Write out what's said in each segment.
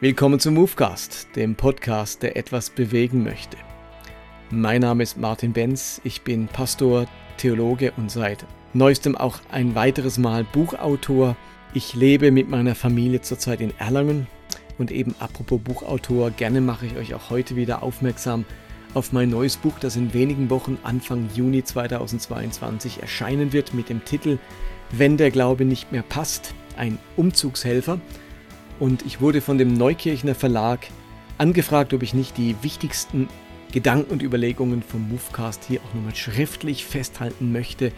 Willkommen zum Movecast, dem Podcast, der etwas bewegen möchte. Mein Name ist Martin Benz, ich bin Pastor, Theologe und seit neuestem auch ein weiteres Mal Buchautor. Ich lebe mit meiner Familie zurzeit in Erlangen und eben apropos Buchautor, gerne mache ich euch auch heute wieder aufmerksam auf mein neues Buch, das in wenigen Wochen Anfang Juni 2022 erscheinen wird mit dem Titel Wenn der Glaube nicht mehr passt, ein Umzugshelfer. Und ich wurde von dem Neukirchner Verlag angefragt, ob ich nicht die wichtigsten Gedanken und Überlegungen vom Movecast hier auch nochmal schriftlich festhalten möchte.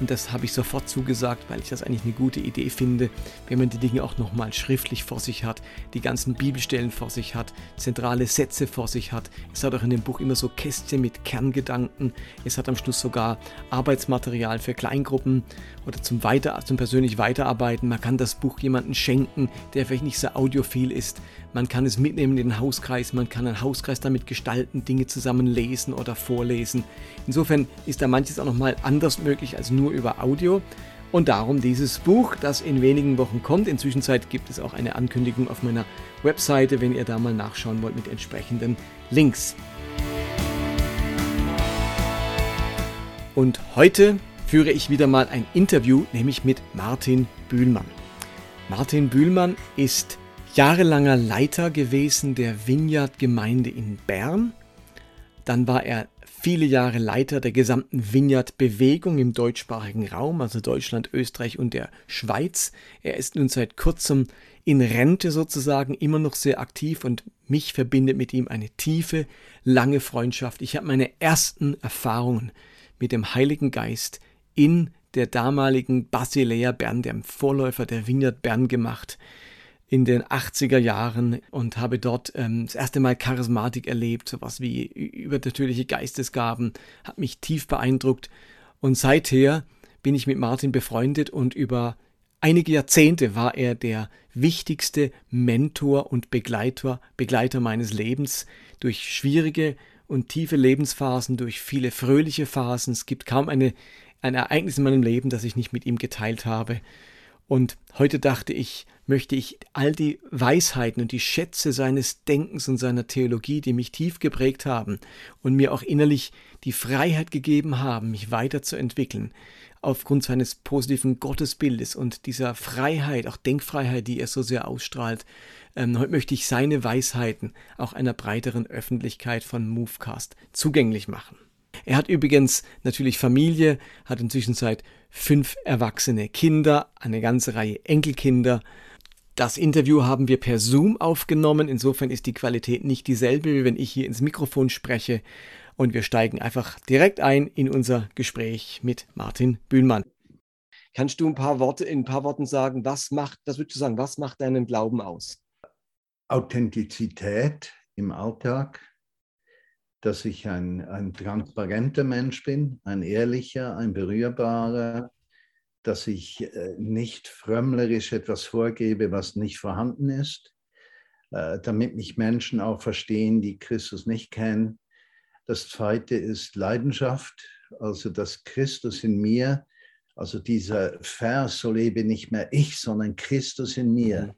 Und das habe ich sofort zugesagt, weil ich das eigentlich eine gute Idee finde, wenn man die Dinge auch nochmal schriftlich vor sich hat, die ganzen Bibelstellen vor sich hat, zentrale Sätze vor sich hat. Es hat auch in dem Buch immer so Kästchen mit Kerngedanken. Es hat am Schluss sogar Arbeitsmaterial für Kleingruppen oder zum, Weiter, zum persönlich Weiterarbeiten. Man kann das Buch jemandem schenken, der vielleicht nicht so audiophil ist. Man kann es mitnehmen in den Hauskreis, man kann einen Hauskreis damit gestalten, Dinge zusammen lesen oder vorlesen. Insofern ist da manches auch nochmal anders möglich als nur über Audio. Und darum dieses Buch, das in wenigen Wochen kommt. Inzwischen gibt es auch eine Ankündigung auf meiner Webseite, wenn ihr da mal nachschauen wollt mit entsprechenden Links. Und heute führe ich wieder mal ein Interview, nämlich mit Martin Bühlmann. Martin Bühlmann ist jahrelanger Leiter gewesen der Vineyard-Gemeinde in Bern. Dann war er viele Jahre Leiter der gesamten Vineyard-Bewegung im deutschsprachigen Raum, also Deutschland, Österreich und der Schweiz. Er ist nun seit kurzem in Rente sozusagen immer noch sehr aktiv und mich verbindet mit ihm eine tiefe, lange Freundschaft. Ich habe meine ersten Erfahrungen mit dem Heiligen Geist in der damaligen Basilea Bern, dem Vorläufer der Vineyard Bern gemacht in den 80er Jahren und habe dort ähm, das erste Mal Charismatik erlebt, sowas wie übernatürliche Geistesgaben, hat mich tief beeindruckt und seither bin ich mit Martin befreundet und über einige Jahrzehnte war er der wichtigste Mentor und Begleiter, Begleiter meines Lebens durch schwierige und tiefe Lebensphasen, durch viele fröhliche Phasen. Es gibt kaum eine, ein Ereignis in meinem Leben, das ich nicht mit ihm geteilt habe. Und heute dachte ich, möchte ich all die Weisheiten und die Schätze seines Denkens und seiner Theologie, die mich tief geprägt haben und mir auch innerlich die Freiheit gegeben haben, mich weiterzuentwickeln, aufgrund seines positiven Gottesbildes und dieser Freiheit, auch Denkfreiheit, die er so sehr ausstrahlt. Ähm, heute möchte ich seine Weisheiten auch einer breiteren Öffentlichkeit von Movecast zugänglich machen. Er hat übrigens natürlich Familie, hat inzwischen seit fünf erwachsene Kinder, eine ganze Reihe Enkelkinder. Das Interview haben wir per Zoom aufgenommen, insofern ist die Qualität nicht dieselbe, wie wenn ich hier ins Mikrofon spreche. Und wir steigen einfach direkt ein in unser Gespräch mit Martin Bühlmann. Kannst du ein paar Worte in ein paar Worten sagen, was macht, das würdest du sagen, was macht deinen Glauben aus? Authentizität im Alltag, dass ich ein, ein transparenter Mensch bin, ein ehrlicher, ein berührbarer, dass ich äh, nicht frömmlerisch etwas vorgebe, was nicht vorhanden ist, äh, damit mich Menschen auch verstehen, die Christus nicht kennen. Das zweite ist Leidenschaft, also dass Christus in mir, also dieser Vers, so lebe nicht mehr ich, sondern Christus in mir.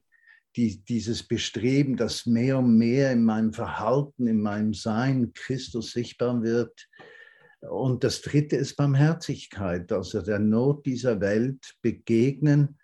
Die, dieses Bestreben, dass mehr und mehr in meinem Verhalten, in meinem Sein Christus sichtbar wird. Und das dritte ist Barmherzigkeit, also der Not dieser Welt begegnen,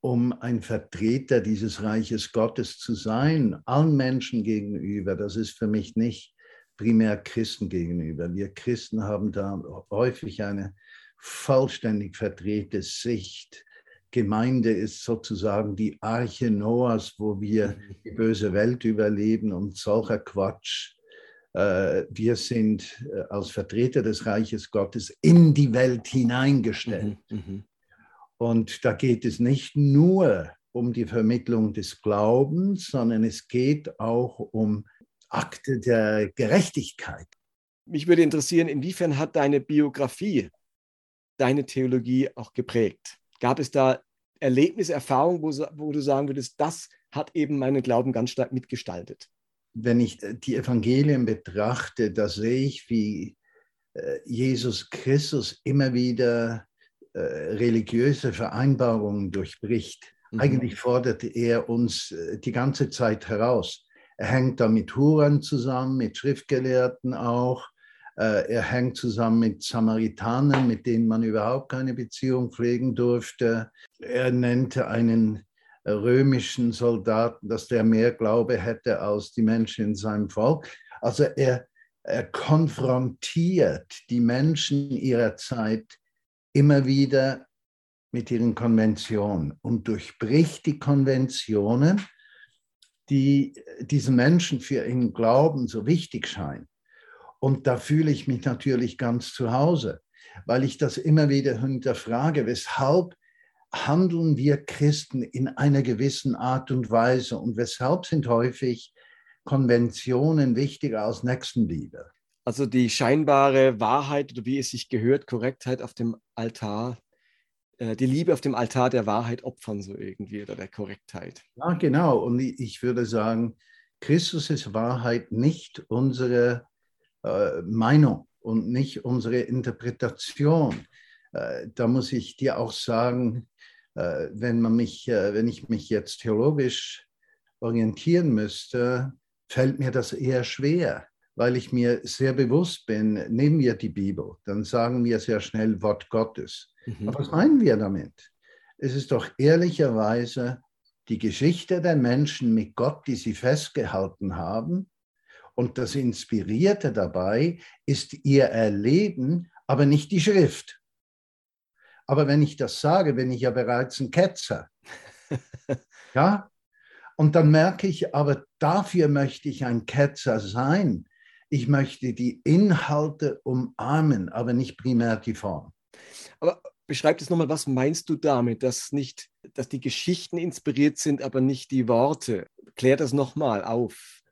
um ein Vertreter dieses Reiches Gottes zu sein, allen Menschen gegenüber. Das ist für mich nicht primär Christen gegenüber. Wir Christen haben da häufig eine vollständig verdrehte Sicht Gemeinde ist sozusagen die Arche Noahs, wo wir mhm. die böse Welt überleben und solcher Quatsch. Äh, wir sind äh, als Vertreter des Reiches Gottes in die Welt hineingestellt. Mhm, mhm. Und da geht es nicht nur um die Vermittlung des Glaubens, sondern es geht auch um Akte der Gerechtigkeit. Mich würde interessieren, inwiefern hat deine Biografie deine Theologie auch geprägt? Gab es da Erlebnisse, Erfahrungen, wo, wo du sagen würdest, das hat eben meinen Glauben ganz stark mitgestaltet? Wenn ich äh, die Evangelien betrachte, da sehe ich, wie äh, Jesus Christus immer wieder äh, religiöse Vereinbarungen durchbricht. Mhm. Eigentlich fordert er uns die ganze Zeit heraus. Er hängt da mit Huren zusammen, mit Schriftgelehrten auch. Äh, er hängt zusammen mit Samaritanern, mit denen man überhaupt keine Beziehung pflegen durfte. Er nannte einen römischen Soldaten, dass der mehr Glaube hätte als die Menschen in seinem Volk. Also er, er konfrontiert die Menschen ihrer Zeit immer wieder mit ihren Konventionen und durchbricht die Konventionen, die diesen Menschen für ihren Glauben so wichtig scheinen. Und da fühle ich mich natürlich ganz zu Hause, weil ich das immer wieder hinterfrage, weshalb handeln wir Christen in einer gewissen Art und Weise und weshalb sind häufig Konventionen wichtiger als Nächstenliebe. Also die scheinbare Wahrheit oder wie es sich gehört, Korrektheit auf dem Altar, äh, die Liebe auf dem Altar der Wahrheit opfern so irgendwie oder der Korrektheit. Ja, genau. Und ich würde sagen, Christus ist Wahrheit nicht unsere äh, Meinung und nicht unsere Interpretation. Äh, da muss ich dir auch sagen, äh, wenn, man mich, wenn ich mich jetzt theologisch orientieren müsste, fällt mir das eher schwer, weil ich mir sehr bewusst bin, nehmen wir die Bibel, dann sagen wir sehr schnell Wort Gottes. Mhm. Aber was meinen wir damit? Es ist doch ehrlicherweise die Geschichte der Menschen mit Gott, die sie festgehalten haben. Und das Inspirierte dabei ist ihr Erleben, aber nicht die Schrift. Aber wenn ich das sage, bin ich ja bereits ein Ketzer. ja? Und dann merke ich, aber dafür möchte ich ein Ketzer sein. Ich möchte die Inhalte umarmen, aber nicht primär die Form. Aber beschreib das nochmal, was meinst du damit, dass nicht, dass die Geschichten inspiriert sind, aber nicht die Worte? Klär das nochmal auf.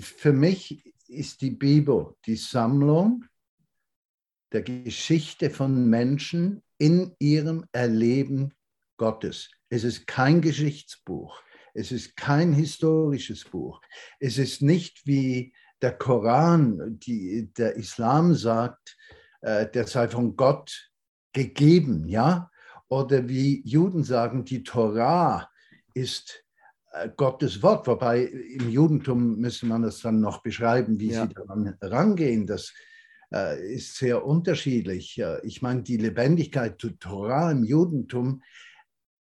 Für mich ist die Bibel die Sammlung der Geschichte von Menschen in ihrem Erleben Gottes. Es ist kein Geschichtsbuch. Es ist kein historisches Buch. Es ist nicht wie der Koran, die, der Islam sagt, äh, der sei von Gott gegeben, ja? Oder wie Juden sagen, die Torah ist Gottes Wort, wobei im Judentum müsste man das dann noch beschreiben, wie ja. sie daran rangehen. Das äh, ist sehr unterschiedlich. Ich meine, die Lebendigkeit der Torah im Judentum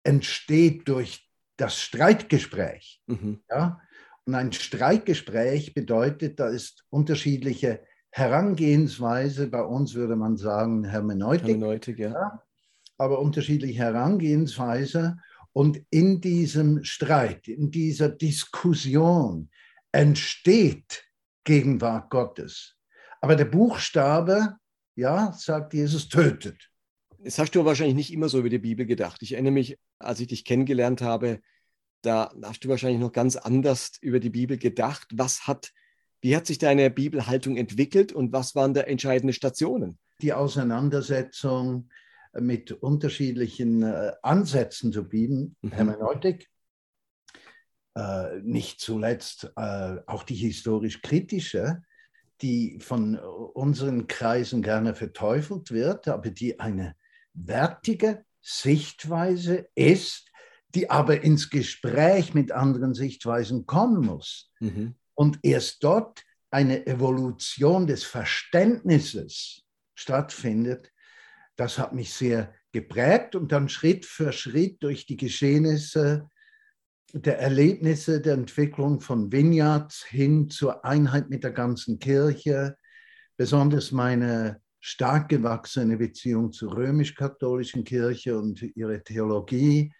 entsteht durch das Streitgespräch. Mhm. Ja? Und ein Streitgespräch bedeutet, da ist unterschiedliche Herangehensweise. Bei uns würde man sagen Hermeneutik. Hermeneutik ja. ja. Aber unterschiedliche Herangehensweise. Und in diesem Streit, in dieser Diskussion entsteht Gegenwart Gottes. Aber der Buchstabe, ja, sagt Jesus, tötet. Das hast du wahrscheinlich nicht immer so über die Bibel gedacht. Ich erinnere mich, als ich dich kennengelernt habe, da hast du wahrscheinlich noch ganz anders über die Bibel gedacht. Was hat, wie hat sich deine Bibelhaltung entwickelt und was waren da entscheidende Stationen? Die Auseinandersetzung mit unterschiedlichen äh, Ansätzen zur Bibel, mhm. Hermeneutik, äh, nicht zuletzt äh, auch die historisch kritische, die von unseren Kreisen gerne verteufelt wird, aber die eine wertige Sichtweise ist, die aber ins Gespräch mit anderen Sichtweisen kommen muss. Mhm. Und erst dort eine Evolution des Verständnisses stattfindet, das hat mich sehr geprägt und dann Schritt für Schritt durch die Geschehnisse der Erlebnisse der Entwicklung von Vineyards hin zur Einheit mit der ganzen Kirche, besonders meine stark gewachsene Beziehung zur römisch-katholischen Kirche und ihre Theologie,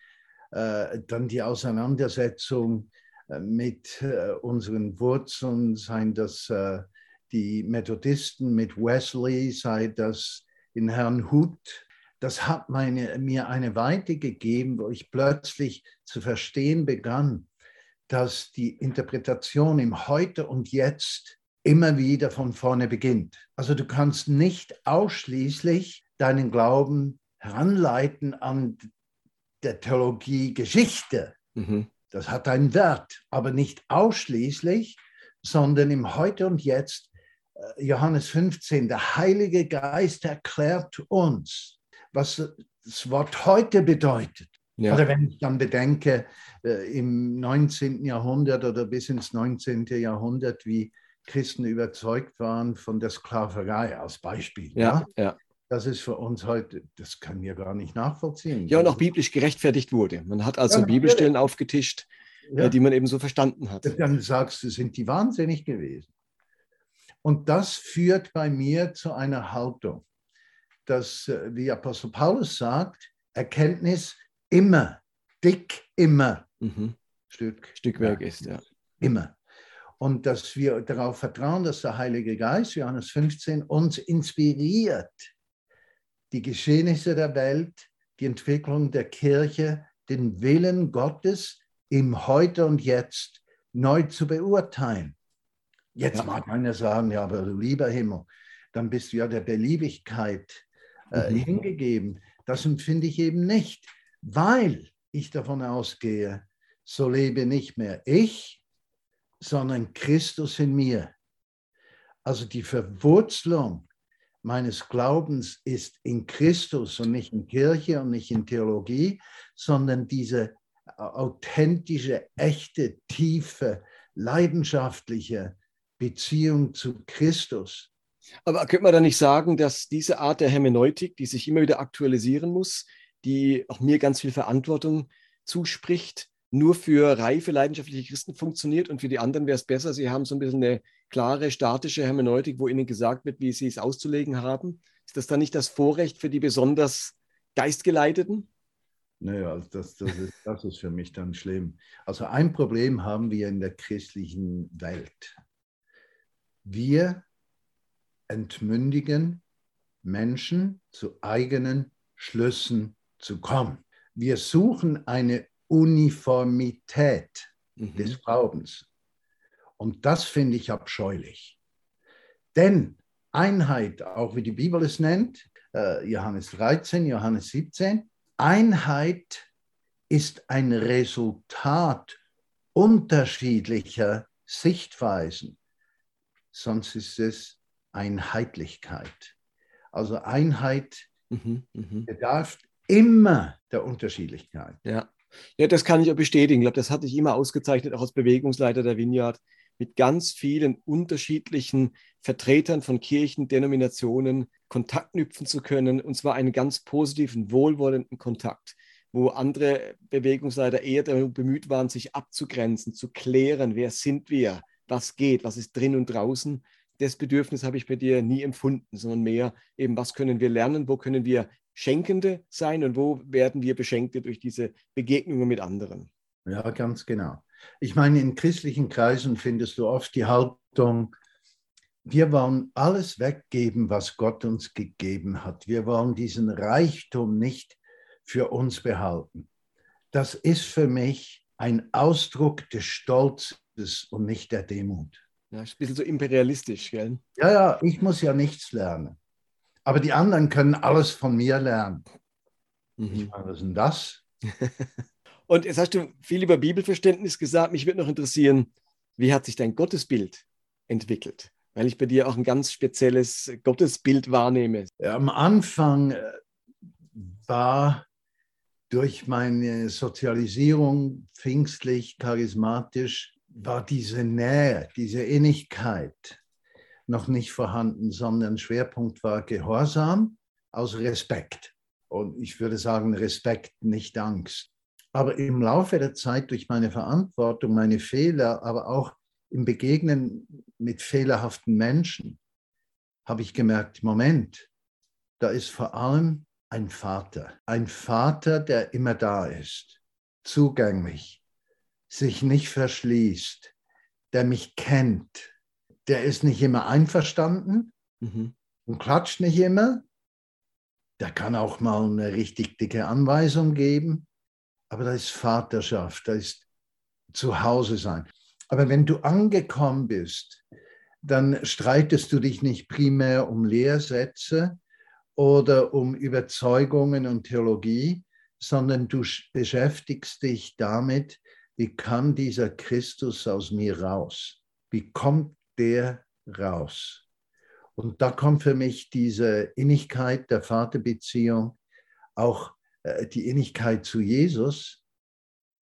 äh, dann die Auseinandersetzung äh, mit äh, unseren Wurzeln, seien das die Methodisten mit Wesley, sei das in Herrn Huth das hat meine, mir eine Weite gegeben, wo ich plötzlich zu verstehen begann, dass die Interpretation im Heute und Jetzt immer wieder von vorne beginnt. Also du kannst nicht ausschließlich deinen Glauben heranleiten an der Theologie Geschichte. Mhm. Das hat einen Wert, aber nicht ausschließlich, sondern im Heute und Jetzt. Äh, Johannes 15, der Heilige Geist erklärt uns, was das Wort heute bedeutet. Ja. Oder wenn ich dann bedenke, äh, im 19. Jahrhundert oder bis ins 19. Jahrhundert, wie Christen überzeugt waren von der Sklaverei als Beispiel. Ja, ja. ja. Das ist für uns heute, das können wir gar nicht nachvollziehen. Ja, und auch biblisch gerechtfertigt wurde. Man hat also ja, Bibelstellen aufgetischt, ja. die man eben so verstanden hat. Dann sagst du, sind die wahnsinnig gewesen. Und das führt bei mir zu einer Haltung, dass, äh, wie Apostel Paulus sagt, Erkenntnis immer, dick immer mhm. Stück, Stückwerk ist, ja. Immer. Und dass wir darauf vertrauen, dass der Heilige Geist, Johannes 15, uns inspiriert, die Geschehnisse der Welt, die Entwicklung der Kirche, den Willen Gottes im Heute und Jetzt neu zu beurteilen. Jetzt ja. mag ja sagen, ja, aber du lieber Himmel, dann bist du ja der Beliebigkeit äh, mhm. hingegeben. Das empfinde ich eben nicht, weil ich davon ausgehe, so lebe nicht mehr ich, sondern Christus in mir. Also die Verwurzelung meines Glaubens ist in Christus und nicht in Kirche und nicht in Theologie, sondern diese authentische, echte, tiefe, leidenschaftliche Beziehung zu Christus. Aber könnte man da nicht sagen, dass diese Art der Hermeneutik, die sich immer wieder aktualisieren muss, die auch mir ganz viel Verantwortung zuspricht, nur für reife, leidenschaftliche Christen funktioniert und für die anderen wäre es besser, sie haben so ein bisschen eine klare, statische Hermeneutik, wo ihnen gesagt wird, wie sie es auszulegen haben. Ist das dann nicht das Vorrecht für die besonders Geistgeleiteten? Naja, also das, das, ist, das ist für mich dann schlimm. Also ein Problem haben wir in der christlichen Welt. Wir entmündigen Menschen zu eigenen Schlüssen zu kommen. Wir suchen eine Uniformität mhm. des Glaubens. Und das finde ich abscheulich. Denn Einheit, auch wie die Bibel es nennt, äh, Johannes 13, Johannes 17, Einheit ist ein Resultat unterschiedlicher Sichtweisen. Sonst ist es Einheitlichkeit. Also Einheit mhm, mh. bedarf immer der Unterschiedlichkeit. Ja. ja, das kann ich auch bestätigen. Ich glaube, das hatte ich immer ausgezeichnet, auch als Bewegungsleiter der Vineyard, mit ganz vielen unterschiedlichen Vertretern von Kirchen, Denominationen Kontakt knüpfen zu können, und zwar einen ganz positiven, wohlwollenden Kontakt, wo andere Bewegungsleiter eher bemüht waren, sich abzugrenzen, zu klären, wer sind wir, was geht, was ist drin und draußen. Das Bedürfnis habe ich bei dir nie empfunden, sondern mehr eben, was können wir lernen, wo können wir Schenkende sein und wo werden wir Beschenkte durch diese Begegnungen mit anderen. Ja, ganz genau. Ich meine, in christlichen Kreisen findest du oft die Haltung, wir wollen alles weggeben, was Gott uns gegeben hat. Wir wollen diesen Reichtum nicht für uns behalten. Das ist für mich ein Ausdruck des Stolzes und nicht der Demut. Ja, ist ein bisschen so imperialistisch, gell? Ja, ja, ich muss ja nichts lernen. Aber die anderen können alles von mir lernen. Mhm. Ich meine, was ist denn das? Und jetzt hast du viel über Bibelverständnis gesagt. Mich würde noch interessieren, wie hat sich dein Gottesbild entwickelt? Weil ich bei dir auch ein ganz spezielles Gottesbild wahrnehme. Ja, am Anfang äh, war durch meine Sozialisierung pfingstlich, charismatisch, war diese Nähe, diese Innigkeit noch nicht vorhanden, sondern Schwerpunkt war Gehorsam aus Respekt. Und ich würde sagen, Respekt, nicht Angst. Aber im Laufe der Zeit durch meine Verantwortung, meine Fehler, aber auch im Begegnen mit fehlerhaften Menschen, habe ich gemerkt, Moment, da ist vor allem ein Vater. Ein Vater, der immer da ist, zugänglich, sich nicht verschließt, der mich kennt. Der ist nicht immer einverstanden mhm. und klatscht nicht immer. Der kann auch mal eine richtig dicke Anweisung geben. Aber da ist Vaterschaft, da ist Zuhause sein. Aber wenn du angekommen bist, dann streitest du dich nicht primär um Lehrsätze oder um Überzeugungen und Theologie, sondern du beschäftigst dich damit, wie kann dieser Christus aus mir raus? Wie kommt der raus? Und da kommt für mich diese Innigkeit der Vaterbeziehung auch äh, die Innigkeit zu Jesus.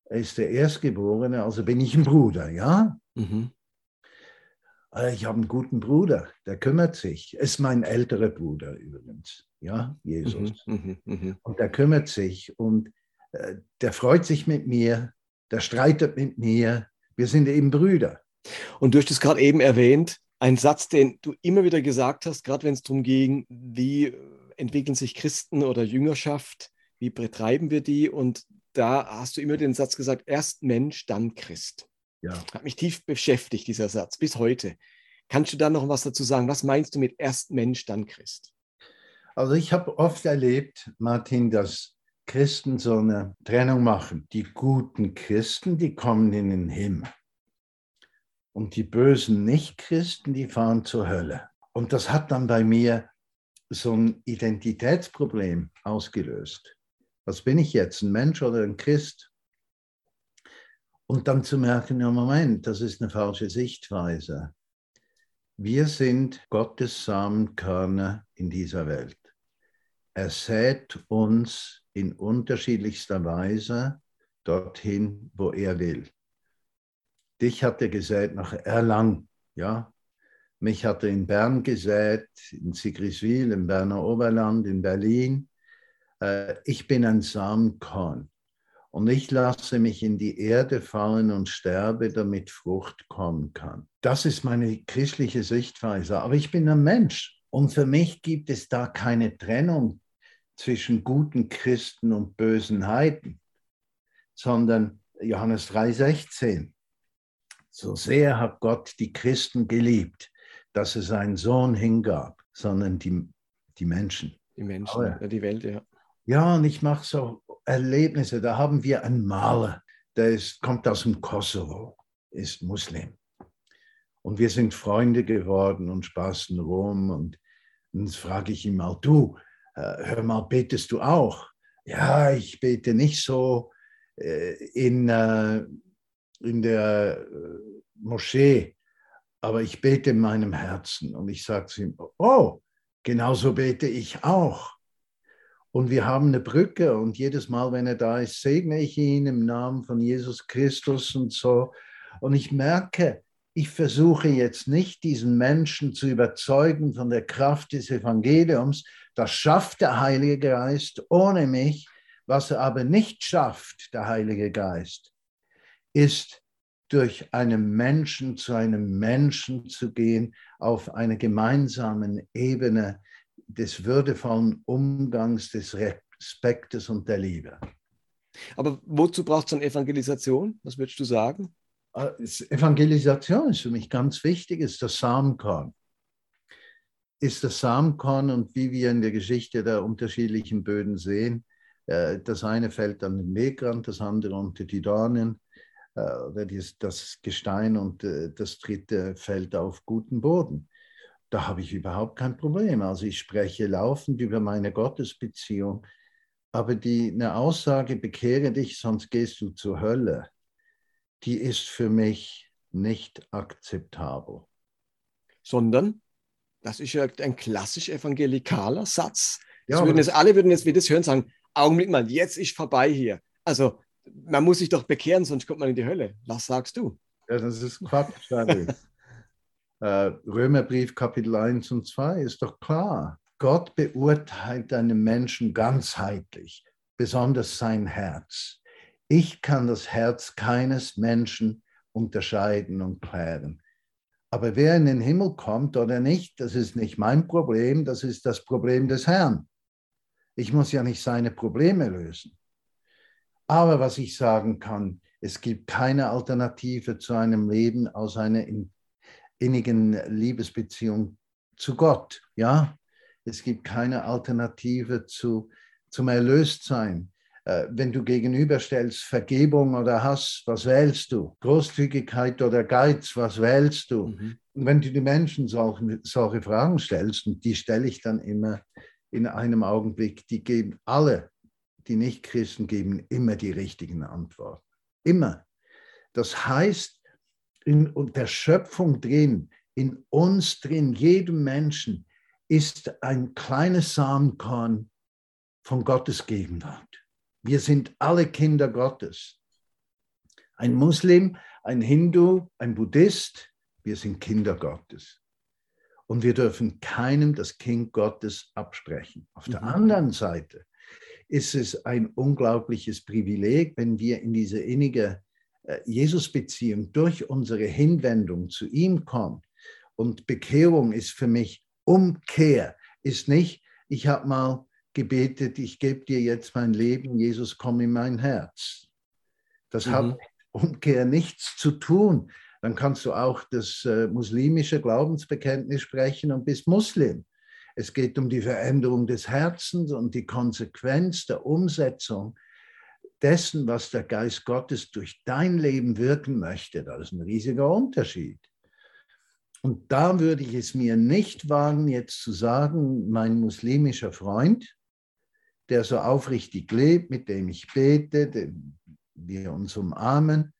Er ist der Erstgeborene, also bin ich ein Bruder, ja? Mhm. Äh, ich habe einen guten Bruder, der kümmert sich. Ist mein älterer Bruder übrigens, ja, Jesus. Mhm, mh, mh. Und der kümmert sich und äh, der freut sich mit mir, der streitet mit mir. Wir sind eben Brüder. Und du hast es gerade eben erwähnt, ein Satz, den du immer wieder gesagt hast, gerade wenn es darum ging, wie entwickeln sich Christen oder Jüngerschaft, wie betreiben wir die? Und da hast du immer den Satz gesagt, erst Mensch, dann Christ. Ja. Hat mich tief beschäftigt, dieser Satz, bis heute. Kannst du da noch was dazu sagen? Was meinst du mit erst Mensch, dann Christ? Also ich habe oft erlebt, Martin, dass Christen so eine Trennung machen. Die guten Christen, die kommen in den Himmel. Und die bösen Nichtchristen, die fahren zur Hölle. Und das hat dann bei mir so ein Identitätsproblem ausgelöst. Was bin ich jetzt, ein Mensch oder ein Christ? Und dann zu merken, ja Moment, das ist eine falsche Sichtweise. Wir sind Gottes Samenkörner in dieser Welt. Er sät uns in unterschiedlichster Weise dorthin, wo er will. Dich hat er gesät nach Erlangen, ja. Mich hat er in Bern gesät, in Sigriswil, im Berner Oberland, in Berlin. Äh, ich bin ein Samenkorn und ich lasse mich in die Erde fallen und sterbe, damit Frucht kommen kann. Das ist meine christliche Sichtweise. Aber ich bin ein Mensch und für mich gibt es da keine Trennung zwischen guten Christen und bösen Heiden, sondern Johannes 3:16. So sehr hat Gott die Christen geliebt, dass er seinen Sohn hingab, sondern die, die Menschen. Die Menschen, Aber, die Welt, ja. Ja, und ich mache so Erlebnisse. Da haben wir einen Maler, der ist, kommt aus dem Kosovo, ist Muslim. Und wir sind Freunde geworden und spaßen rum. Und dann frage ich ihn mal, du, hör mal, betest du auch? Ja, ich bete nicht so äh, in, äh, in der äh, Moschee, aber ich bete in meinem Herzen und ich sage zu ihm, oh, genauso bete ich auch. Und wir haben eine Brücke und jedes Mal, wenn er da ist, segne ich ihn im Namen von Jesus Christus und so. Und ich merke, ich versuche jetzt nicht, diesen Menschen zu überzeugen von der Kraft des Evangeliums. Das schafft der Heilige Geist ohne mich. Was er aber nicht schafft, der Heilige Geist, ist durch einen Menschen zu einem Menschen zu gehen, auf einer gemeinsamen Ebene des würdevollen Umgangs, des Respektes und der Liebe. Aber wozu braucht es dann Evangelisation? Was würdest du sagen? Ah, Evangelisation ist für mich ganz wichtig, ist das Samenkorn. Ist das Samenkorn und wie wir in der Geschichte der unterschiedlichen Böden sehen, äh, das eine fällt an den Wegrand, das andere unter die Dornen, äh, das Gestein und äh, das dritte fällt auf guten Boden. Da habe ich überhaupt kein Problem. Also ich spreche laufend über meine Gottesbeziehung, aber die, eine Aussage, bekehre dich, sonst gehst du zur Hölle, die ist für mich nicht akzeptabel. Sondern, das ist ja ein klassisch evangelikaler Satz. Ja, würden jetzt, alle würden jetzt, wie das hören, sagen, Augenblick mal, jetzt ist vorbei hier. Also man muss sich doch bekehren, sonst kommt man in die Hölle. Was sagst du? Ja, das ist Quatsch, äh, Römerbrief Kapitel 1 und 2 ist doch klar. Gott beurteilt einen Menschen ganzheitlich, besonders sein Herz. Ich kann das Herz keines Menschen unterscheiden und klären. Aber wer in den Himmel kommt oder nicht, das ist nicht mein Problem, das ist das Problem des Herrn. Ich muss ja nicht seine Probleme lösen. Aber was ich sagen kann, es gibt keine Alternative zu einem Leben aus einer innigen Liebesbeziehung zu Gott. Ja, es gibt keine Alternative zu, zum Erlöstsein. Äh, wenn du gegenüberstellst Vergebung oder Hass, was wählst du? Großzügigkeit oder Geiz, was wählst du? Mhm. Und wenn du die Menschen solche, solche Fragen stellst, und die stelle ich dann immer in einem Augenblick, die geben alle die Nichtchristen geben immer die richtigen Antworten. Immer. Das heißt, in der Schöpfung drin, in uns drin, jedem Menschen, ist ein kleines Samenkorn von Gottes Gegenwart. Wir sind alle Kinder Gottes. Ein Muslim, ein Hindu, ein Buddhist, wir sind Kinder Gottes. Und wir dürfen keinem das Kind Gottes absprechen. Auf der mhm. anderen Seite ist es ein unglaubliches Privileg, wenn wir in diese innige äh, Jesus-Beziehung durch unsere Hinwendung zu ihm kommen. Und Bekehrung ist für mich Umkehr, ist nicht, ich habe mal gebetet, ich gebe dir jetzt mein Leben, Jesus, komm in mein Herz. Das mhm. hat mit Umkehr nichts zu tun. Dann kannst du auch das äh, muslimische Glaubensbekenntnis sprechen und bist Muslim. Es geht um die Veränderung des Herzens und die Konsequenz der Umsetzung dessen, was der Geist Gottes durch dein Leben wirken möchte. Das ist ein riesiger Unterschied. Und da würde ich es mir nicht wagen, jetzt zu sagen, mein muslimischer Freund, der so aufrichtig lebt, mit dem ich bete, den wir uns umarmen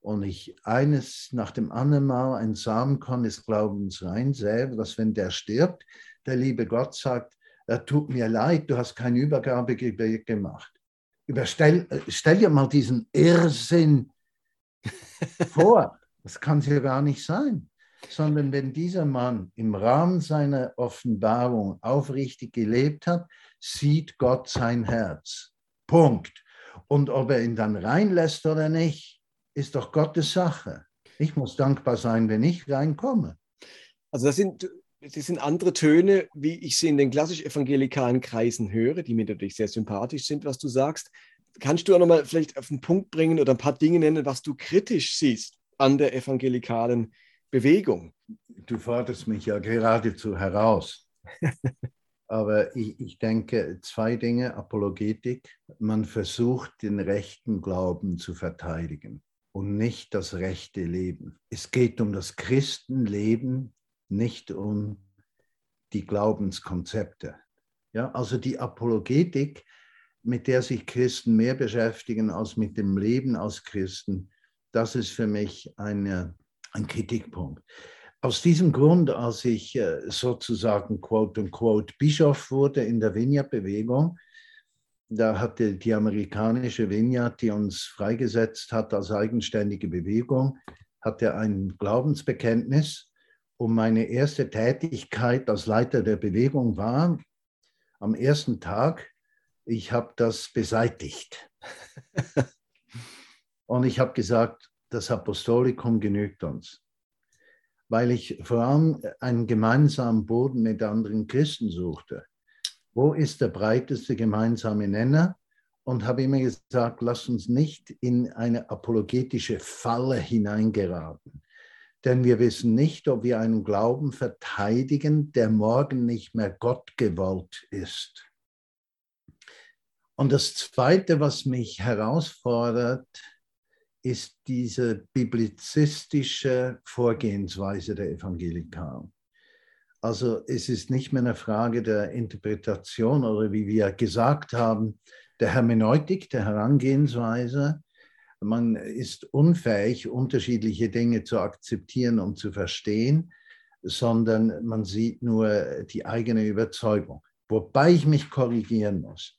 und ich eines nach dem anderen Mal ein Samenkorn des Glaubens reinsähe, dass wenn der stirbt, der liebe Gott sagt, er tut mir leid, du hast kein Übergabegebet gemacht. Überstell, stell dir mal diesen Irrsinn vor. Das kann es ja gar nicht sein. Sondern wenn dieser Mann im Rahmen seiner Offenbarung aufrichtig gelebt hat, sieht Gott sein Herz. Punkt. Und ob er ihn dann reinlässt oder nicht, ist doch Gottes Sache. Ich muss dankbar sein, wenn ich reinkomme. Also das sind das sind andere Töne, wie ich sie in den klassisch evangelikalen Kreisen höre, die mir natürlich sehr sympathisch sind, was du sagst. Kannst du auch nochmal vielleicht auf den Punkt bringen oder ein paar Dinge nennen, was du kritisch siehst an der evangelikalen Bewegung? Du forderst mich ja geradezu heraus. Aber ich, ich denke, zwei Dinge, Apologetik. Man versucht, den rechten Glauben zu verteidigen und nicht das rechte Leben. Es geht um das Christenleben nicht um die Glaubenskonzepte. Ja, also die Apologetik, mit der sich Christen mehr beschäftigen als mit dem Leben als Christen, das ist für mich eine, ein Kritikpunkt. Aus diesem Grund, als ich äh, sozusagen quote unquote Bischof wurde in der Vineyard-Bewegung, da hatte die amerikanische Vineyard, die uns freigesetzt hat als eigenständige Bewegung, hatte ein Glaubensbekenntnis und meine erste Tätigkeit als Leiter der Bewegung war, am ersten Tag, ich habe das beseitigt. und ich habe gesagt, das Apostolikum genügt uns, weil ich vor allem einen gemeinsamen Boden mit anderen Christen suchte. Wo ist der breiteste gemeinsame Nenner? Und habe immer gesagt, lass uns nicht in eine apologetische Falle hineingeraten denn wir wissen nicht, ob wir einen Glauben verteidigen, der morgen nicht mehr Gott gewollt ist. Und das Zweite, was mich herausfordert, ist diese biblizistische Vorgehensweise der Evangelikalen. Also es ist nicht mehr eine Frage der Interpretation oder wie wir gesagt haben, der Hermeneutik, der Herangehensweise, man ist unfähig, unterschiedliche Dinge zu akzeptieren und zu verstehen, sondern man sieht nur die eigene Überzeugung. Wobei ich mich korrigieren muss.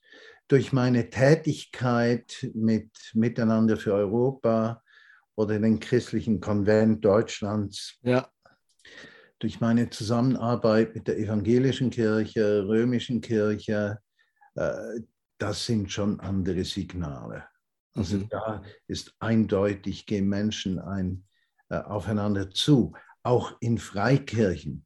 Durch meine Tätigkeit mit Miteinander für Europa oder den christlichen Konvent Deutschlands, ja. durch meine Zusammenarbeit mit der evangelischen Kirche, römischen Kirche, äh, das sind schon andere Signale. Also mhm. da ist eindeutig, gehen Menschen ein, äh, aufeinander zu, auch in Freikirchen.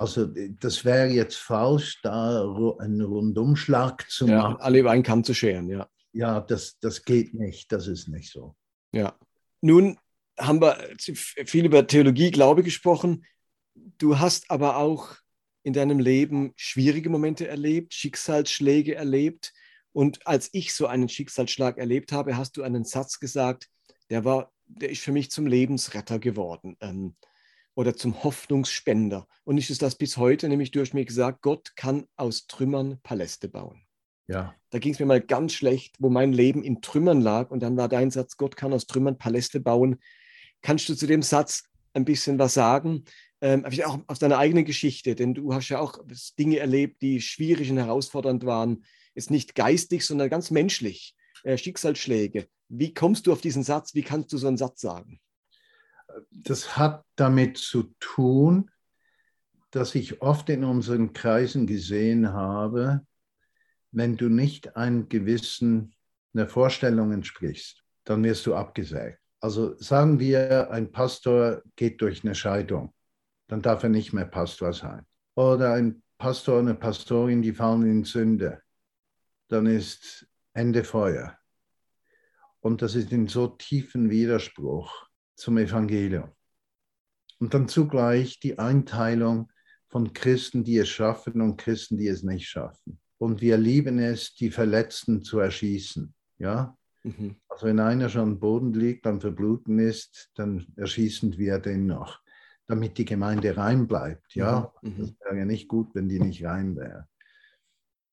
Also äh, das wäre jetzt falsch, da einen Rundumschlag zu ja, machen. Alle über einen Kamm zu scheren, ja. Ja, das, das geht nicht, das ist nicht so. Ja. Nun haben wir viel über Theologie, Glaube gesprochen. Du hast aber auch in deinem Leben schwierige Momente erlebt, Schicksalsschläge erlebt. Und als ich so einen Schicksalsschlag erlebt habe, hast du einen Satz gesagt, der war, der ist für mich zum Lebensretter geworden ähm, oder zum Hoffnungsspender. Und ich ist das bis heute, nämlich du hast mir gesagt, Gott kann aus Trümmern Paläste bauen. Ja. Da ging es mir mal ganz schlecht, wo mein Leben in Trümmern lag. Und dann war dein Satz, Gott kann aus Trümmern Paläste bauen. Kannst du zu dem Satz ein bisschen was sagen? Ähm, auch aus deiner eigenen Geschichte, denn du hast ja auch Dinge erlebt, die schwierig und herausfordernd waren ist nicht geistig, sondern ganz menschlich. äh, Schicksalsschläge. Wie kommst du auf diesen Satz? Wie kannst du so einen Satz sagen? Das hat damit zu tun, dass ich oft in unseren Kreisen gesehen habe, wenn du nicht einem gewissen einer Vorstellung entsprichst, dann wirst du abgesägt. Also sagen wir, ein Pastor geht durch eine Scheidung, dann darf er nicht mehr Pastor sein. Oder ein Pastor, eine Pastorin, die fallen in Sünde, dann ist Ende Feuer. Und das ist in so tiefen Widerspruch zum Evangelium. Und dann zugleich die Einteilung von Christen, die es schaffen und Christen, die es nicht schaffen. Und wir lieben es, die Verletzten zu erschießen. Ja? Mhm. Also wenn einer schon am Boden liegt, am Verbluten ist, dann erschießen wir den noch damit die Gemeinde rein bleibt. Ja, mhm. das wäre ja nicht gut, wenn die nicht rein wäre.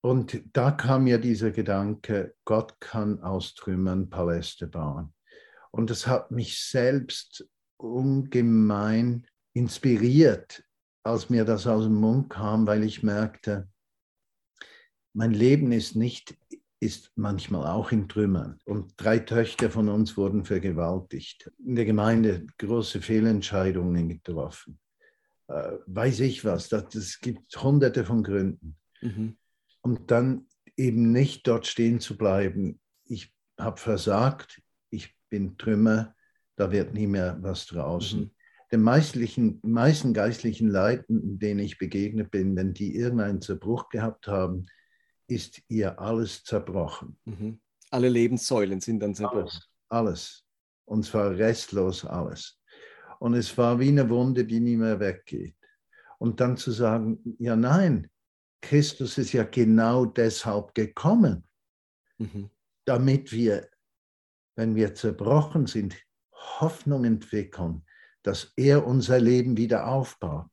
Und da kam mir dieser Gedanke, Gott kann aus Trümmern Paläste bauen. Und das hat mich selbst ungemein inspiriert, als mir das aus dem Mund kam, weil ich merkte, mein Leben ist nicht ist manchmal auch in Trümmern. Und drei Töchter von uns wurden vergewaltigt. In der Gemeinde große Fehlentscheidungen getroffen. Äh, weiß ich was, es gibt hunderte von Gründen. Mhm. Und dann eben nicht dort stehen zu bleiben. Ich habe versagt, bin Trümmer, da wird nie mehr was draußen. Mhm. Den meisten, meisten geistlichen Leuten, denen ich begegnet bin, wenn die irgendeinen Zerbruch gehabt haben, ist ihr alles zerbrochen. Mhm. Alle Lebenssäulen sind dann zerbrochen. Alles, alles. Und zwar restlos alles. Und es war wie eine Wunde, die nie mehr weggeht. Und dann zu sagen, ja nein, Christus ist ja genau deshalb gekommen, mhm. damit wir, wenn wir zerbrochen sind, Hoffnung entwickeln, dass er unser Leben wieder aufbaut.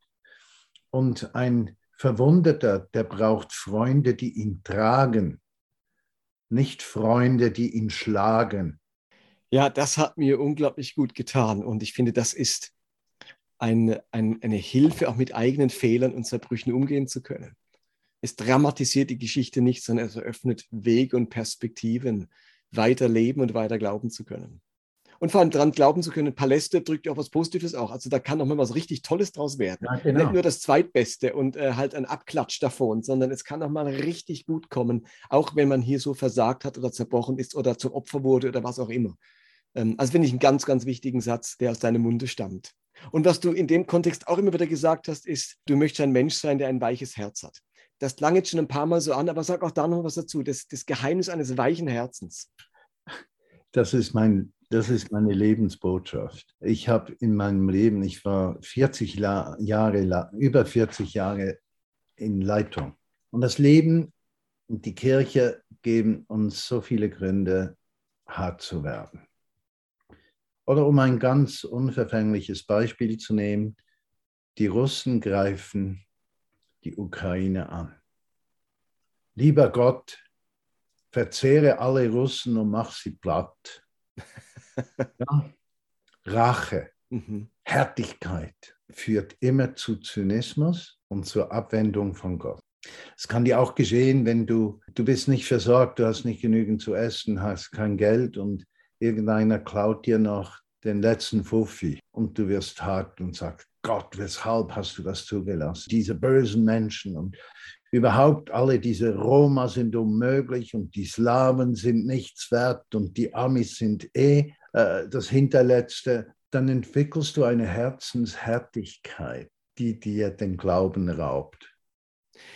Und ein Verwundeter, der braucht Freunde, die ihn tragen, nicht Freunde, die ihn schlagen. Ja, das hat mir unglaublich gut getan und ich finde, das ist ein, ein, eine Hilfe, auch mit eigenen Fehlern und Zerbrüchen umgehen zu können. Es dramatisiert die Geschichte nicht, sondern es eröffnet Wege und Perspektiven, weiter leben und weiter glauben zu können und vor allem daran glauben zu können, Paläste drückt ja auch was Positives auch. Also da kann auch mal was richtig Tolles draus werden. Ja, genau. Nicht nur das Zweitbeste und äh, halt ein Abklatsch davon, sondern es kann auch mal richtig gut kommen, auch wenn man hier so versagt hat oder zerbrochen ist oder zum Opfer wurde oder was auch immer. Ähm, also finde ich einen ganz, ganz wichtigen Satz, der aus deinem Munde stammt. Und was du in dem Kontext auch immer wieder gesagt hast, ist, du möchtest ein Mensch sein, der ein weiches Herz hat. Das klang jetzt schon ein paar Mal so an, aber sag auch da noch was dazu. Das, das Geheimnis eines weichen Herzens. Das ist mein das ist meine Lebensbotschaft. Ich habe in meinem Leben, ich war 40 Jahre, über 40 Jahre in Leitung. Und das Leben und die Kirche geben uns so viele Gründe, hart zu werden. Oder um ein ganz unverfängliches Beispiel zu nehmen, die Russen greifen die Ukraine an. Lieber Gott, verzehre alle Russen und mach sie platt. Ja? Rache, mhm. Härtigkeit führt immer zu Zynismus und zur Abwendung von Gott. Es kann dir auch geschehen, wenn du, du bist nicht versorgt, du hast nicht genügend zu essen, hast kein Geld und irgendeiner klaut dir noch den letzten Fuffi und du wirst hart und sagst, Gott, weshalb hast du das zugelassen? Diese bösen Menschen und überhaupt alle diese Roma sind unmöglich und die Slawen sind nichts wert und die Amis sind eh äh, das Hinterletzte, dann entwickelst du eine Herzenshärtigkeit, die dir den Glauben raubt.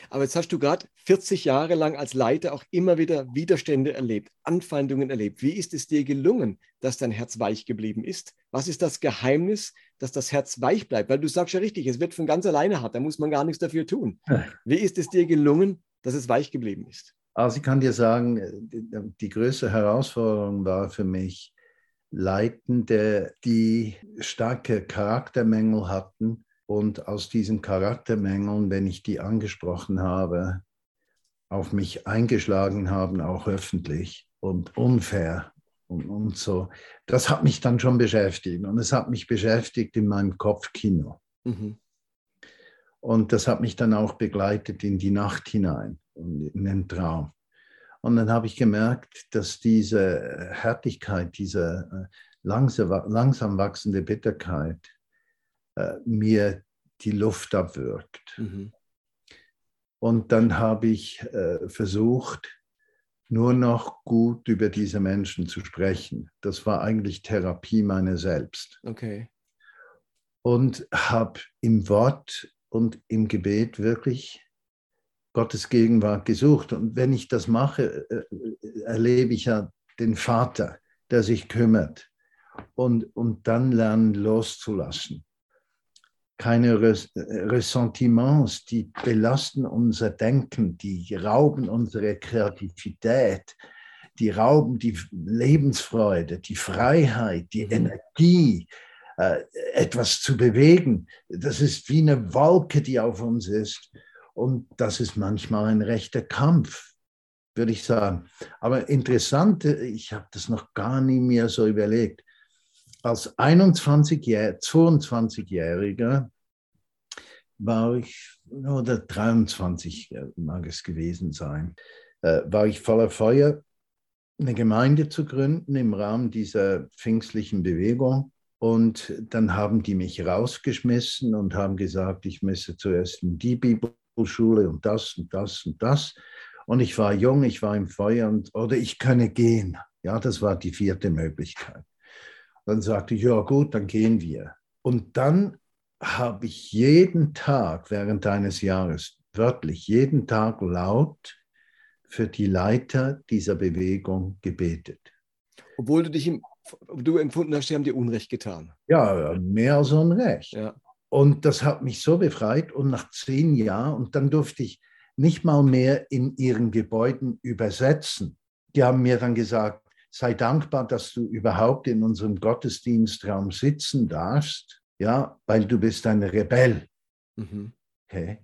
Aber jetzt hast du gerade 40 Jahre lang als Leiter auch immer wieder Widerstände erlebt, Anfeindungen erlebt. Wie ist es dir gelungen, dass dein Herz weich geblieben ist? Was ist das Geheimnis, dass das Herz weich bleibt? Weil du sagst ja richtig, es wird von ganz alleine hart, da muss man gar nichts dafür tun. Wie ist es dir gelungen, dass es weich geblieben ist? Also ich kann dir sagen, die größte Herausforderung war für mich, Leitende, die starke Charaktermängel hatten und aus diesen Charaktermängeln, wenn ich die angesprochen habe, auf mich eingeschlagen haben, auch öffentlich und unfair und, und so. Das hat mich dann schon beschäftigt und es hat mich beschäftigt in meinem Kopfkino. Mhm. Und das hat mich dann auch begleitet in die Nacht hinein und in den Traum. Und dann habe ich gemerkt, dass diese Härtigkeit, diese äh, langsam, langsam wachsende Bitterkeit äh, mir die Luft abwirkt. Mhm. Und dann habe ich äh, versucht, nur noch gut über diese Menschen zu sprechen. Das war eigentlich Therapie meiner selbst. Okay. Und habe im Wort und im Gebet wirklich Gottes Gegenwart gesucht. Und wenn ich das mache, äh, äh, erlebe ich ja den Vater, der sich kümmert. Und, und dann lernen loszulassen keine Ressentiments, die belasten unser Denken, die rauben unsere Kreativität, die rauben die Lebensfreude, die Freiheit, die mhm. Energie, äh, etwas zu bewegen. Das ist wie eine Wolke, die auf uns ist. Und das ist manchmal ein rechter Kampf, würde ich sagen. Aber interessant, ich habe das noch gar nie mehr so überlegt als 21-Jähriger, 22-Jähriger war ich, oder 23 mag es gewesen sein, äh, war ich voller Feuer, eine Gemeinde zu gründen im Rahmen dieser pfingstlichen Bewegung. Und dann haben die mich rausgeschmissen und haben gesagt, ich müsse zuerst in die Bibelschule und das und das und das. Und ich war jung, ich war im Feuer und, oder ich könne gehen. Ja, das war die vierte Möglichkeit. Dann sagte ich, ja gut, dann gehen wir. Und dann habe ich jeden Tag während eines Jahres, wörtlich jeden Tag laut für die Leiter dieser Bewegung gebetet. Obwohl du dich im, du empfunden hast, sie haben dir Unrecht getan. Ja, mehr als Unrecht. Ja. Und das hat mich so befreit. Und nach zehn Jahren, und dann durfte ich nicht mal mehr in ihren Gebäuden übersetzen. Die haben mir dann gesagt, sei dankbar, dass du überhaupt in unserem Gottesdienstraum sitzen darfst, ja, weil du bist ein Rebell. Mhm. Okay.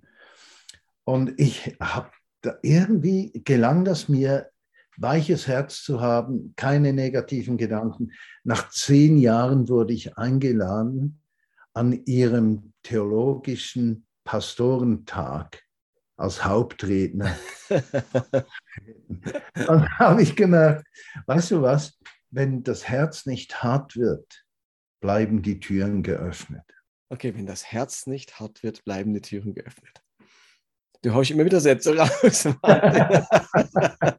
Und ich habe irgendwie gelang das mir, weiches Herz zu haben, keine negativen Gedanken. Nach zehn Jahren wurde ich eingeladen an ihrem theologischen Pastorentag als Hauptredner. Dann habe ich gemerkt, weißt du was, wenn das Herz nicht hart wird, bleiben die Türen geöffnet. Okay, wenn das Herz nicht hart wird, bleiben die Türen geöffnet. Du haust immer wieder Sätze raus.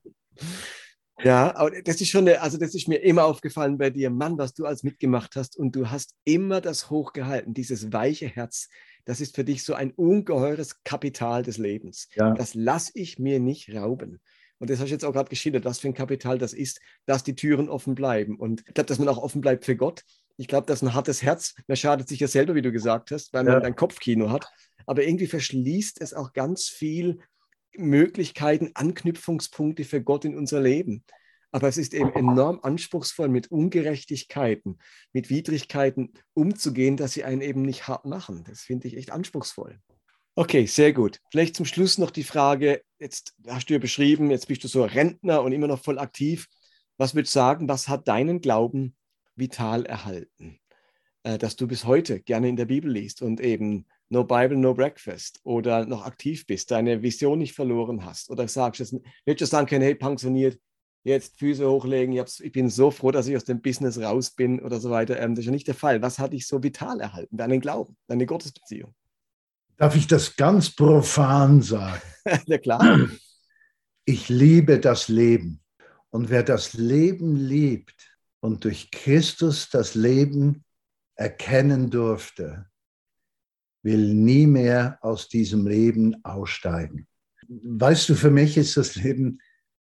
ja, aber das ist schon, eine, also das ist mir immer aufgefallen bei dir, Mann, was du als mitgemacht hast und du hast immer das hochgehalten, dieses weiche Herz, das ist für dich so ein ungeheures Kapital des Lebens. Ja. Das lasse ich mir nicht rauben. Und das hast du jetzt auch gerade geschildert, was für ein Kapital das ist, dass die Türen offen bleiben. Und ich glaube, dass man auch offen bleibt für Gott. Ich glaube, dass ein hartes Herz, man schadet sich ja selber, wie du gesagt hast, weil man ein Kopfkino hat. Aber irgendwie verschließt es auch ganz viel Möglichkeiten, Anknüpfungspunkte für Gott in unser Leben. Aber es ist eben enorm anspruchsvoll, mit Ungerechtigkeiten, mit Widrigkeiten umzugehen, dass sie einen eben nicht hart machen. Das finde ich echt anspruchsvoll. Okay, sehr gut. Vielleicht zum Schluss noch die Frage, jetzt hast du ja beschrieben, jetzt bist du so Rentner und immer noch voll aktiv. Was würdest du sagen, was hat deinen Glauben vital erhalten? Äh, dass du bis heute gerne in der Bibel liest und eben No Bible, No Breakfast oder noch aktiv bist, deine Vision nicht verloren hast oder sagst, jetzt nicht sagen können, hey, pensioniert, jetzt Füße hochlegen, ich, ich, bin so froh, dass ich aus dem Business raus bin oder so weiter. Ähm, das ist ja nicht der Fall. Was hat dich so vital erhalten? Deinen Glauben, deine Gottesbeziehung. Darf ich das ganz profan sagen? ja, klar. Ich liebe das Leben. Und wer das Leben liebt und durch Christus das Leben erkennen durfte, will nie mehr aus diesem Leben aussteigen. Weißt du, für mich ist das Leben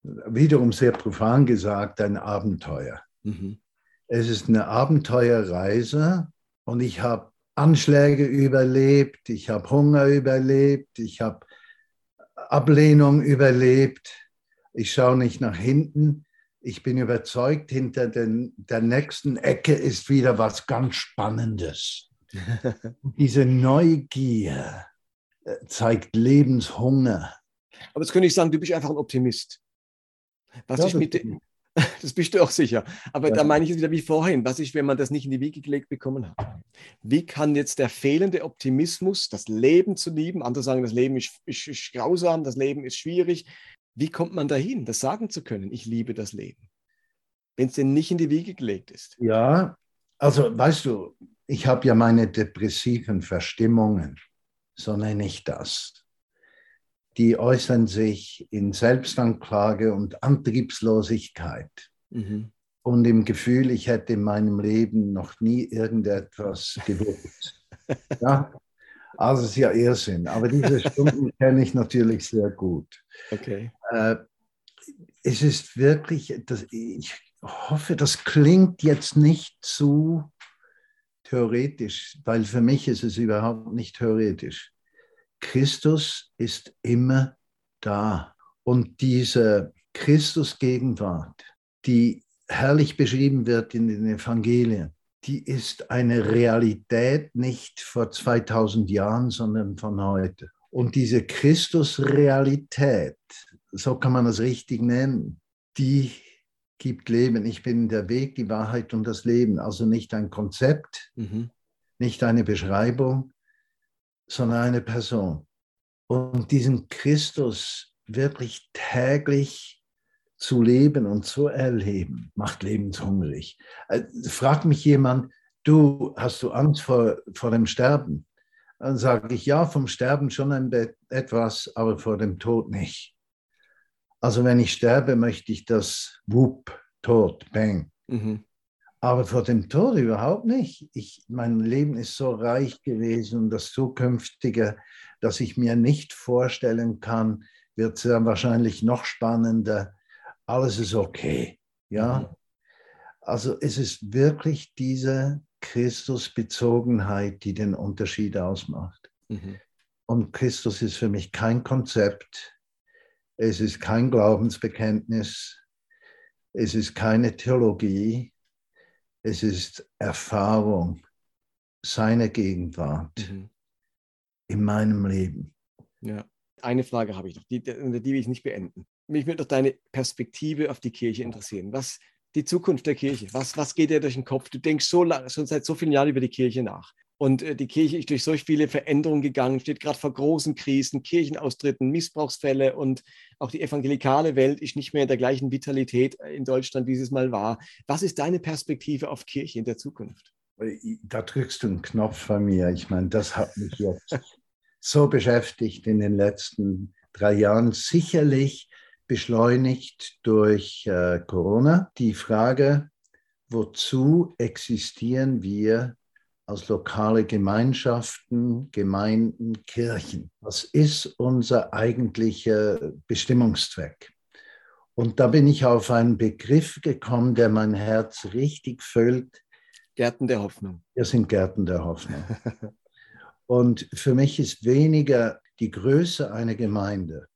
wiederum sehr profan gesagt, ein Abenteuer. Mhm. Es ist eine Abenteuerreise und ich habe Anschläge überlebt, ich habe Hunger überlebt, ich habe Ablehnung überlebt. Ich schaue nicht nach hinten. Ich bin überzeugt, hinter den, der nächsten Ecke ist wieder was ganz Spannendes. Diese Neugier äh, zeigt Lebenshunger. Aber jetzt könnte ich sagen, du bist einfach ein Optimist. Was ja, ich mit, das bist du auch sicher. Aber ja. da meine ich es wieder wie vorhin. Was ist, wenn man das nicht in die Wiege gelegt bekommen hat? Wie kann jetzt der fehlende Optimismus, das Leben zu lieben, andere sagen, das Leben ist, ist, ist grausam, das Leben ist schwierig. Wie kommt man dahin, das sagen zu können, ich liebe das Leben, wenn es denn nicht in die Wiege gelegt ist? Ja, also weißt du, ich habe ja meine depressiven Verstimmungen, so nenne ich das. Die äußern sich in Selbstanklage und Antriebslosigkeit mhm. und im Gefühl, ich hätte in meinem Leben noch nie irgendetwas gewusst. ja? Also es ist ja Irrsinn, aber diese Stunden kenne ich natürlich sehr gut. Okay. Äh, es ist wirklich, das, ich hoffe, das klingt jetzt nicht zu theoretisch, weil für mich ist es überhaupt nicht theoretisch. Christus ist immer da. Und diese Christusgegenwart, die herrlich beschrieben wird in den Evangelien, die ist eine Realität nicht vor 2000 Jahren, sondern von heute. Und diese Christusrealität, so kann man es richtig nennen, die gibt Leben. Ich bin der Weg, die Wahrheit und das Leben. Also nicht ein Konzept, mhm. nicht eine Beschreibung, sondern eine Person. Und diesen Christus wirklich täglich zu leben und zu erleben, macht lebenshungrig. Äh, fragt mich jemand, du, hast du Angst vor, vor dem Sterben? Dann sage ich, ja, vom Sterben schon ein etwas, aber vor dem Tod nicht. Also wenn ich sterbe, möchte ich das Whoop, Tod, Bang. Mhm. Aber vor dem Tod überhaupt nicht. Ich, mein Leben ist so reich gewesen und das Zukünftige, dass ich mir nicht vorstellen kann, wird sehr wahrscheinlich noch spannender. Alles ist okay. Ja. Mhm. Also es ist wirklich diese Christusbezogenheit, die den Unterschied ausmacht. Mhm. Und Christus ist für mich kein Konzept, es ist kein Glaubensbekenntnis. Es ist keine Theologie. Es ist Erfahrung seiner Gegenwart mhm. in meinem Leben. Ja, eine Frage habe ich noch, die, die will ich nicht beenden. Mich würde doch deine Perspektive auf die Kirche interessieren. Was die Zukunft der Kirche? Was, was geht dir durch den Kopf? Du denkst so lange, schon seit so vielen Jahren über die Kirche nach. Und äh, die Kirche ist durch solch viele Veränderungen gegangen, steht gerade vor großen Krisen, Kirchenaustritten, Missbrauchsfälle und auch die evangelikale Welt ist nicht mehr in der gleichen Vitalität äh, in Deutschland, wie es mal war. Was ist deine Perspektive auf Kirche in der Zukunft? Da drückst du einen Knopf bei mir. Ich meine, das hat mich jetzt so beschäftigt in den letzten drei Jahren. Sicherlich beschleunigt durch äh, Corona. Die Frage, wozu existieren wir als lokale Gemeinschaften, Gemeinden, Kirchen. Was ist unser eigentlicher Bestimmungszweck? Und da bin ich auf einen Begriff gekommen, der mein Herz richtig füllt. Gärten der Hoffnung. Wir sind Gärten der Hoffnung. Und für mich ist weniger die Größe einer Gemeinde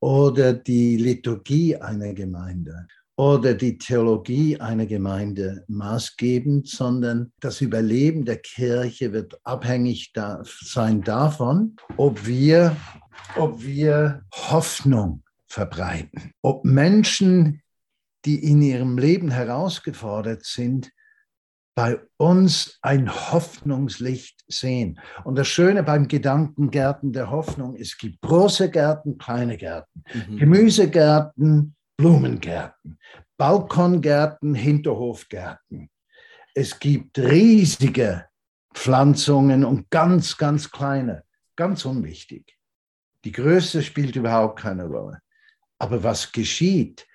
oder die Liturgie einer Gemeinde oder die Theologie einer Gemeinde maßgebend, sondern das Überleben der Kirche wird abhängig da sein davon, ob wir, ob wir Hoffnung verbreiten, ob Menschen, die in ihrem Leben herausgefordert sind, bei uns ein Hoffnungslicht sehen. Und das Schöne beim Gedankengärten der Hoffnung, es gibt große Gärten, kleine Gärten, mhm. Gemüsegärten, Blumengärten, Balkongärten, Hinterhofgärten. Es gibt riesige Pflanzungen und ganz, ganz kleine, ganz unwichtig. Die Größe spielt überhaupt keine Rolle. Aber was geschieht,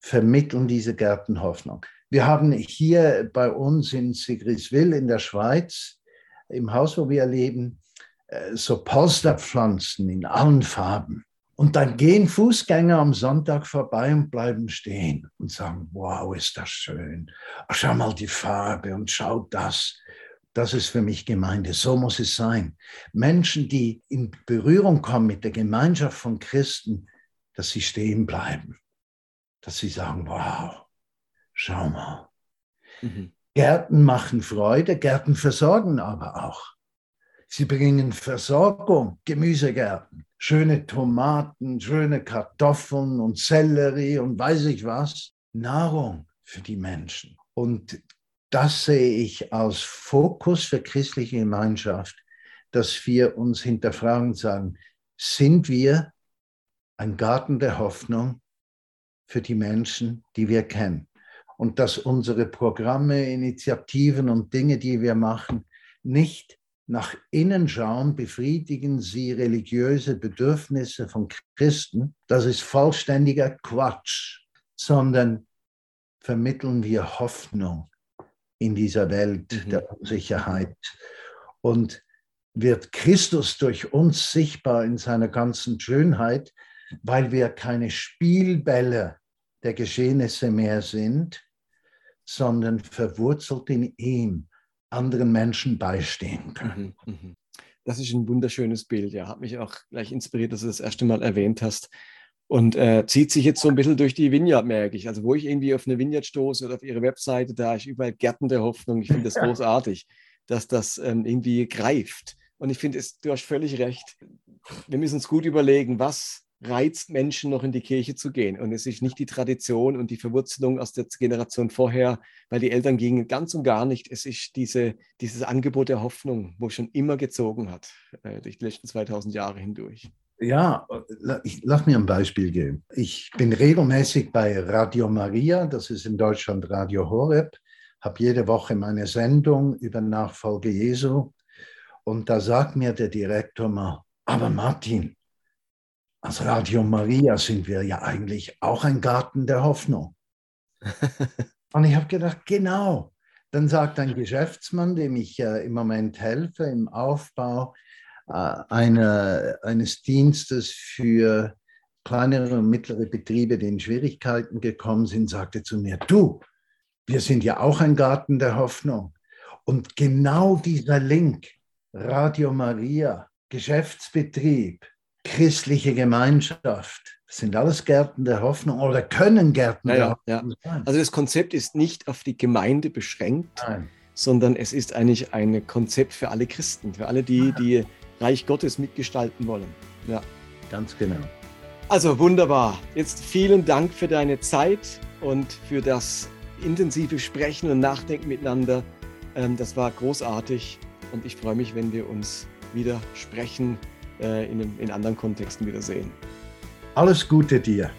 vermitteln diese Gärten Hoffnung. Wir haben hier bei uns in Sigriswil in der Schweiz, im Haus, wo wir leben, äh, so Polsterpflanzen in allen Farben. Und dann gehen Fußgänger am Sonntag vorbei und bleiben stehen und sagen, wow, ist das schön. Schau mal die Farbe und schau das. Das ist für mich Gemeinde. So muss es sein. Menschen, die in Berührung kommen mit der Gemeinschaft von Christen, dass sie stehen bleiben. Dass sie sagen, wow, schau mal. Mhm. Gärten machen Freude, Gärten versorgen aber auch. Sie bringen Versorgung, Gemüsegärten, schöne Tomaten, schöne Kartoffeln und Sellerie und weiß ich was. Nahrung für die Menschen. Und das sehe ich als Fokus für christliche Gemeinschaft, dass wir uns hinterfragen und sagen, sind wir ein Garten der Hoffnung für die Menschen, die wir kennen. Und dass unsere Programme, Initiativen und Dinge, die wir machen, nicht nach innen schauen, befriedigen sie religiöse Bedürfnisse von Christen. Das ist vollständiger Quatsch, sondern vermitteln wir Hoffnung in dieser Welt mhm. der Unsicherheit. Und wird Christus durch uns sichtbar in seiner ganzen Schönheit, weil wir keine Spielbälle der Geschehnisse mehr sind, sondern verwurzelt in ihm anderen Menschen beistehen können. Mhm, mhm. Das ist ein wunderschönes Bild. Ja, hat mich auch gleich inspiriert, dass du das erste Mal erwähnt hast. Und äh, zieht sich jetzt so ein bisschen durch die Vineyard, merke ich. Also, wo ich irgendwie auf eine Vineyard stoße oder auf ihre Webseite, da ist überall Gärten der Hoffnung. Ich finde das ja. großartig, dass das ähm, irgendwie greift. Und ich finde, du hast völlig recht. Wir müssen uns gut überlegen, was reizt Menschen noch in die Kirche zu gehen. Und es ist nicht die Tradition und die Verwurzelung aus der Generation vorher, weil die Eltern gingen ganz und gar nicht. Es ist diese, dieses Angebot der Hoffnung, wo schon immer gezogen hat, äh, durch die letzten 2000 Jahre hindurch. Ja, ich, lass mir ein Beispiel geben. Ich bin regelmäßig bei Radio Maria, das ist in Deutschland Radio Horeb, habe jede Woche meine Sendung über Nachfolge Jesu. Und da sagt mir der Direktor mal, aber Martin, als Radio Maria sind wir ja eigentlich auch ein Garten der Hoffnung. Und ich habe gedacht, genau. Dann sagt ein Geschäftsmann, dem ich äh, im Moment helfe im Aufbau äh, eine, eines Dienstes für kleinere und mittlere Betriebe, die in Schwierigkeiten gekommen sind, sagte zu mir, du, wir sind ja auch ein Garten der Hoffnung. Und genau dieser Link, Radio Maria, Geschäftsbetrieb, christliche Gemeinschaft. Das sind alles Gärten der Hoffnung oder können Gärten ja, der ja, Hoffnung ja. sein. Also das Konzept ist nicht auf die Gemeinde beschränkt, Nein. sondern es ist eigentlich ein Konzept für alle Christen, für alle, die, die Reich Gottes mitgestalten wollen. Ja. Ganz genau. Also wunderbar. Jetzt vielen Dank für deine Zeit und für das intensive Sprechen und Nachdenken miteinander. Ähm, das war großartig und ich freue mich, wenn wir uns wieder sprechen äh, in, in anderen Kontexten wieder sehen. Alles Gute dir.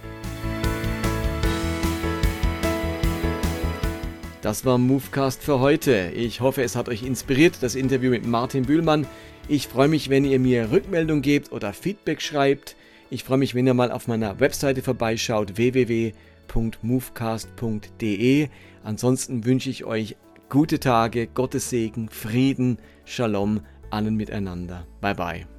Das war Movecast für heute. Ich hoffe, es hat euch inspiriert, das Interview mit Martin Bühlmann. Ich freue mich, wenn ihr mir Rückmeldung gebt oder Feedback schreibt. Ich freue mich, wenn ihr mal auf meiner Webseite vorbeischaut, www.movecast.de. Ansonsten wünsche ich euch gute Tage, Gottes Segen, Frieden, Shalom allen miteinander. Bye bye.